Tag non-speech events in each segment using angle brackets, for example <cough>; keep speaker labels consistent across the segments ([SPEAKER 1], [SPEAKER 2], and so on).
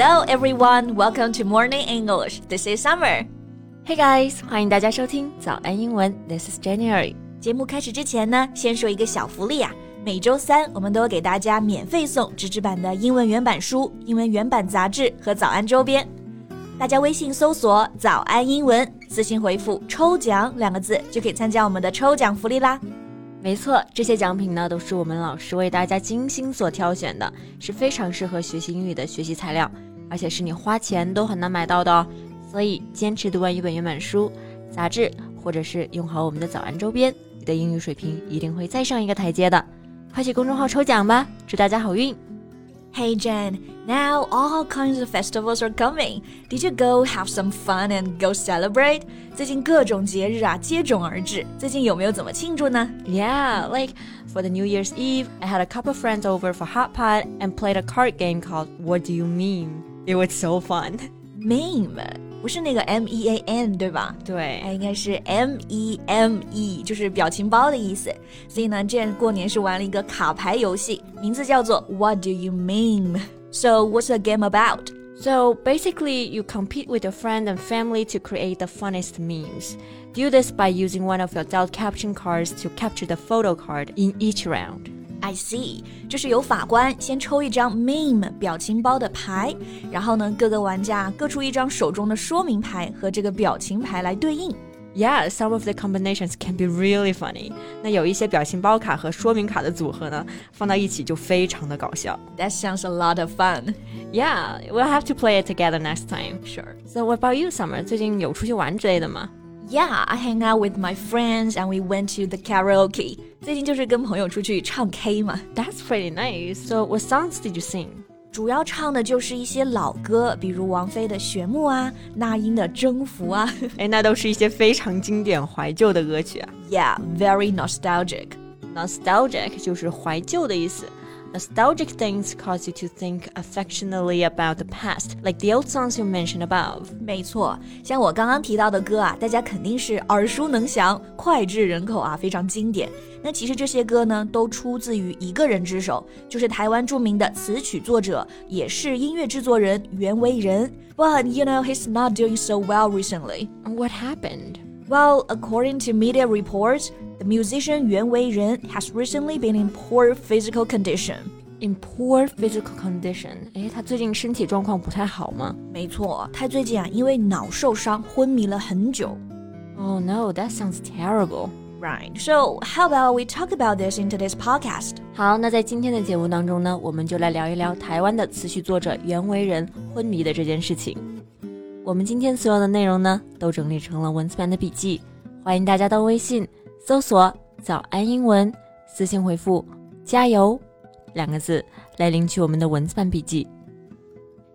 [SPEAKER 1] Hello everyone, welcome to Morning English. This is Summer.
[SPEAKER 2] Hey guys，欢迎大家收听早安英文。This is January。
[SPEAKER 1] 节目开始之前呢，先说一个小福利啊。每周三我们都会给大家免费送纸质版的英文原版书、英文原版杂志和早安周边。大家微信搜索“早安英文”，私信回复“抽奖”两个字，就可以参加我们的抽奖福利啦。
[SPEAKER 2] 没错，这些奖品呢都是我们老师为大家精心所挑选的，是非常适合学习英语的学习材料，而且是你花钱都很难买到的、哦。所以，坚持读完一本原版书、杂志，或者是用好我们的早安周边，你的英语水平一定会再上一个台阶的。快去公众号抽奖吧，祝大家好运
[SPEAKER 1] ！Hey Jen, now all kinds of festivals are coming. Did you go have some fun and go celebrate? 最近各种节日啊接踵而至，最近有没有怎么庆祝呢
[SPEAKER 2] ？Yeah, like for the New Year's Eve, I had a couple friends over for hot pot and played a card game called What Do You Meme? It was so fun.
[SPEAKER 1] Meme 不是那个 M E A N 对吧？
[SPEAKER 2] 对，
[SPEAKER 1] 它应该是 M E M E，就是表情包的意思。所以呢，Jane 过年是玩了一个卡牌游戏，名字叫做 What Do You Meme? So what's the game about?
[SPEAKER 2] So basically, you compete with your friend and family to create the funniest memes. Do this by using one of your adult caption cards to capture the photo card in each round.
[SPEAKER 1] I see，就是由法官先抽一张 meme 表情包的牌，然后呢，各个玩家各出一张手中的说明牌和这个表情牌来对应。
[SPEAKER 2] Yeah, some of the combinations can be really funny. 那有一些表情包卡和说明卡的组合呢，放到一起就非常的搞笑。
[SPEAKER 1] That sounds a lot of fun.
[SPEAKER 2] Yeah, we'll have to play it together next time.
[SPEAKER 1] Sure.
[SPEAKER 2] So what about you, Summer? 最近有出去玩之类的吗
[SPEAKER 1] ？yeah, I hang out with my friends and we went to the karaoke. 最近就是跟朋友出去唱 K 嘛。
[SPEAKER 2] That's pretty nice. So what songs did you sing?
[SPEAKER 1] 主要唱的就是一些老歌，比如王菲的《旋木》啊，那英的《征服》啊。
[SPEAKER 2] 哎，那都是一些非常经典怀旧的歌曲啊。
[SPEAKER 1] Yeah, <laughs> very nostalgic.
[SPEAKER 2] Nostalgic 就是怀旧的意思。 Nostalgic things cause you to think affectionately about the past, like the old songs you mentioned above.
[SPEAKER 1] 没错，像我刚刚提到的歌啊，大家肯定是耳熟能详、脍炙人口啊，非常经典。那其实这些歌呢，都出自于一个人之手，就是台湾着名的词曲作者，也是音乐制作人袁惟仁。But you know he's not doing so well recently.
[SPEAKER 2] What happened?
[SPEAKER 1] Well, according to media reports, the musician Yuan Wei-ren has recently been in poor physical condition.
[SPEAKER 2] In poor physical condition，哎，他最近身体状况不太好吗？
[SPEAKER 1] 没错，他最近啊，因为脑受伤昏迷了很久。
[SPEAKER 2] Oh no, that sounds terrible.
[SPEAKER 1] Right. So, how about we talk about this in today's podcast?
[SPEAKER 2] 好，那在今天的节目当中呢，我们就来聊一聊台湾的词曲作者袁惟仁昏迷的这件事情。我们今天所有的内容呢，都整理成了文字版的笔记，欢迎大家到微信 搜索“早安英文”，私信回复“加油”两个字来领取我们的文字版笔记。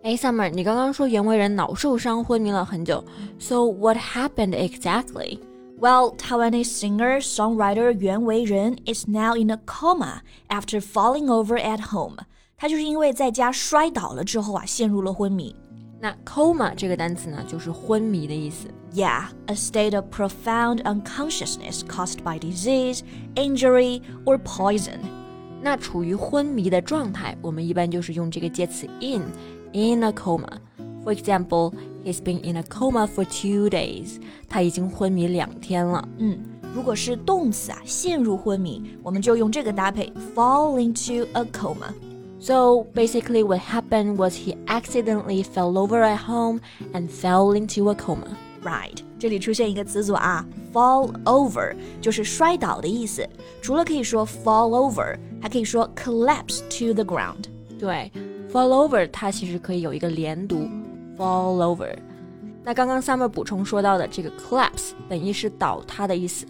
[SPEAKER 2] 哎，Summer，你刚刚说袁惟仁脑受伤昏迷了很久，So what happened exactly?
[SPEAKER 1] Well, Taiwanese singer songwriter Yuan Wei-ren is now in a coma after falling over at home. 他就是因为在家摔倒了之后啊，陷入了昏迷。
[SPEAKER 2] 那 coma 这个单词呢，就是昏迷的意思。
[SPEAKER 1] Yeah, a state of profound unconsciousness caused by disease, injury, or poison.
[SPEAKER 2] 那处于昏迷的状态，我们一般就是用这个介词 in in a coma. For example, he's been in a coma for two days. 他已经昏迷两天了。
[SPEAKER 1] 嗯，如果是动词啊，陷入昏迷，我们就用这个搭配 fall into a coma.
[SPEAKER 2] So basically, what happened was he accidentally fell over at home and fell into a coma.
[SPEAKER 1] Right，这里出现一个词组啊，fall over 就是摔倒的意思。除了可以说 fall over，还可以说 collapse to the ground。
[SPEAKER 2] 对，fall over 它其实可以有一个连读，fall over。那刚刚 Summer 补充说到的这个 collapse 本意是倒塌的意思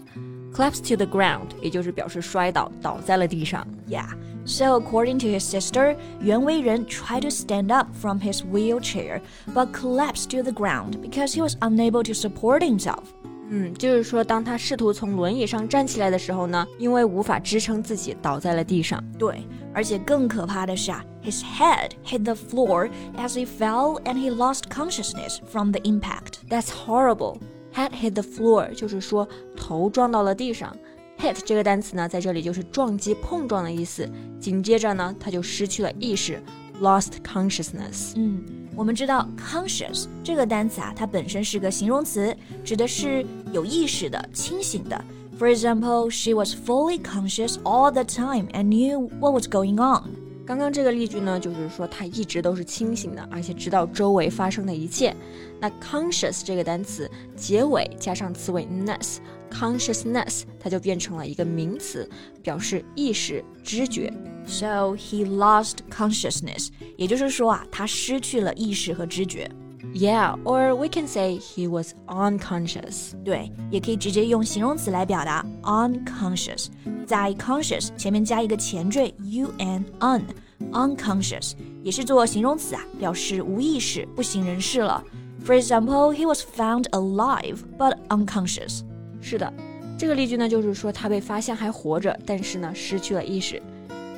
[SPEAKER 2] ，collapse to the ground 也就是表示摔倒，倒在了地上。
[SPEAKER 1] Yeah。so, according to his sister, Yuan Weiren tried to stand up from his wheelchair but collapsed to the ground because he was unable to support himself.
[SPEAKER 2] 嗯，就是说，当他试图从轮椅上站起来的时候呢，因为无法支撑自己，倒在了地上。
[SPEAKER 1] 对，而且更可怕的是啊，his head hit the floor as he fell and he lost consciousness from the impact.
[SPEAKER 2] That's horrible. Head hit the floor 就是说头撞到了地上。hit 这个单词呢，在这里就是撞击、碰撞的意思。紧接着呢，他就失去了意识，lost consciousness。
[SPEAKER 1] 嗯，我们知道 conscious 这个单词啊，它本身是个形容词，指的是有意识的、清醒的。For example, she was fully conscious all the time and knew what was going on.
[SPEAKER 2] 刚刚这个例句呢，就是说她一直都是清醒的，而且知道周围发生的一切。那 conscious 这个单词结尾加上词尾 ness，consciousness 它就变成了一个名词，表示意识、知觉。
[SPEAKER 1] So he lost consciousness，也就是说啊，他失去了意识和知觉。
[SPEAKER 2] Yeah, or we can say he was unconscious.
[SPEAKER 1] 对，也可以直接用形容词来表达 unconscious， 在 conscious 前面加一个前缀 un un，unconscious 也是做形容词啊，表示无意识、不省人事了。For example, he was found alive but unconscious.
[SPEAKER 2] 是的，这个例句呢，就是说他被发现还活着，但是呢失去了意识。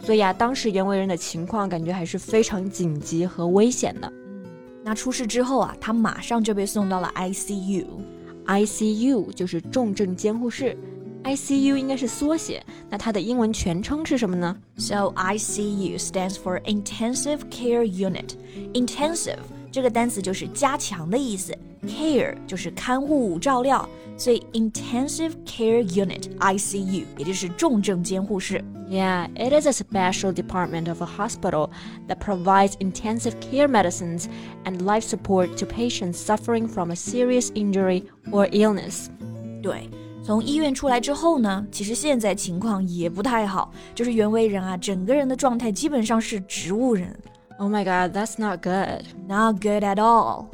[SPEAKER 2] 所以啊，当时袁惟仁的情况感觉还是非常紧急和危险的。
[SPEAKER 1] 那出事之后啊，他马上就被送到了 ICU。
[SPEAKER 2] ICU 就是重症监护室 ，ICU 应该是缩写。那它的英文全称是什么呢？
[SPEAKER 1] So ICU stands for Intensive Care Unit. Intensive 这个单词就是加强的意思，care 就是看护照料，所以 intensive care unit ICU 也就是重症监护室。
[SPEAKER 2] Yeah, it is a special department of a hospital that provides intensive care medicines and life support to patients suffering from a serious injury or illness.
[SPEAKER 1] 对， 从医院出来之后呢，其实现在情况也不太好，就是袁惟仁啊，整个人的状态基本上是植物人。
[SPEAKER 2] Oh my god, that's not good.
[SPEAKER 1] Not good at all.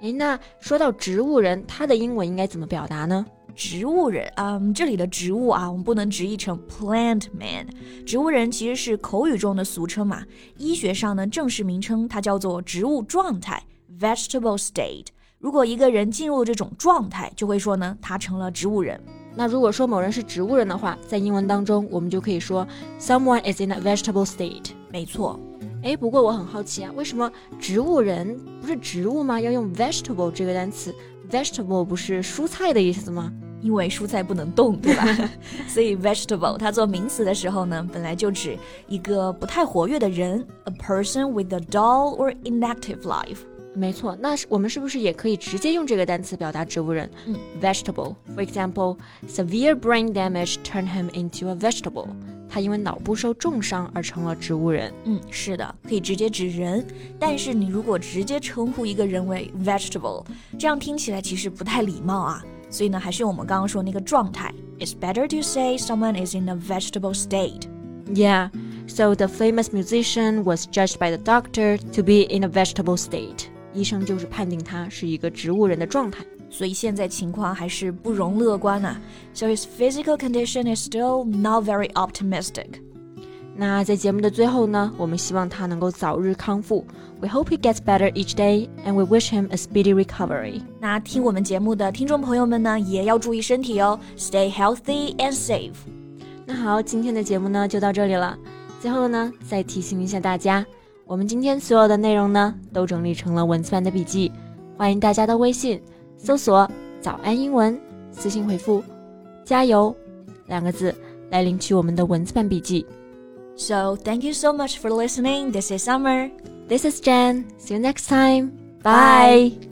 [SPEAKER 2] 哎，那说到植物人，他的英文应该怎么表达呢？
[SPEAKER 1] 植物人，嗯，这里的植物啊，我们不能直译成 plant man。植物人其实是口语中的俗称嘛，医学上呢正式名称它叫做植物状态 （vegetable state）。如果一个人进入这种状态，就会说呢他成了植物人。
[SPEAKER 2] 那如果说某人是植物人的话，在英文当中我们就可以说 someone is in a vegetable state。
[SPEAKER 1] 没错。
[SPEAKER 2] 哎，不过我很好奇啊，为什么植物人不是植物吗？要用 vegetable 这个单词？vegetable 不是蔬菜的意思吗？
[SPEAKER 1] 因为蔬菜不能动，对吧？<laughs> 所以 vegetable 它做名词的时候呢，本来就指一个不太活跃的人，a person with a dull or inactive life。
[SPEAKER 2] 没错，那我们是不是也可以直接用这个单词表达植物人？
[SPEAKER 1] 嗯，
[SPEAKER 2] vegetable。For example, severe brain damage turned him into a vegetable. 他因为脑部受重伤而成了植物人。
[SPEAKER 1] 嗯，是的，可以直接指人。但是你如果直接称呼一个人为 vegetable，这样听起来其实不太礼貌啊。所以呢，还是我们刚刚说那个状态。It's better to say someone is in a vegetable state.
[SPEAKER 2] Yeah. So the famous musician was judged by the doctor to be in a vegetable state. 医生就是判定他是一个植物人的状态。
[SPEAKER 1] 所以现在情况还是不容乐观呐、啊。So his physical condition is still not very optimistic.
[SPEAKER 2] 那在节目的最后呢，我们希望他能够早日康复。We hope he gets better each day, and we wish him a speedy recovery.
[SPEAKER 1] 那听我们节目的听众朋友们呢，也要注意身体哦，Stay healthy and safe.
[SPEAKER 2] 那好，今天的节目呢就到这里了。最后呢，再提醒一下大家，我们今天所有的内容呢都整理成了文字版的笔记，欢迎大家到微信。搜索“早安英文”，私信回复“加油”两个字来领取我们的文字版笔记。
[SPEAKER 1] So thank you so much for listening. This is Summer.
[SPEAKER 2] This is Jen. See you next time. Bye.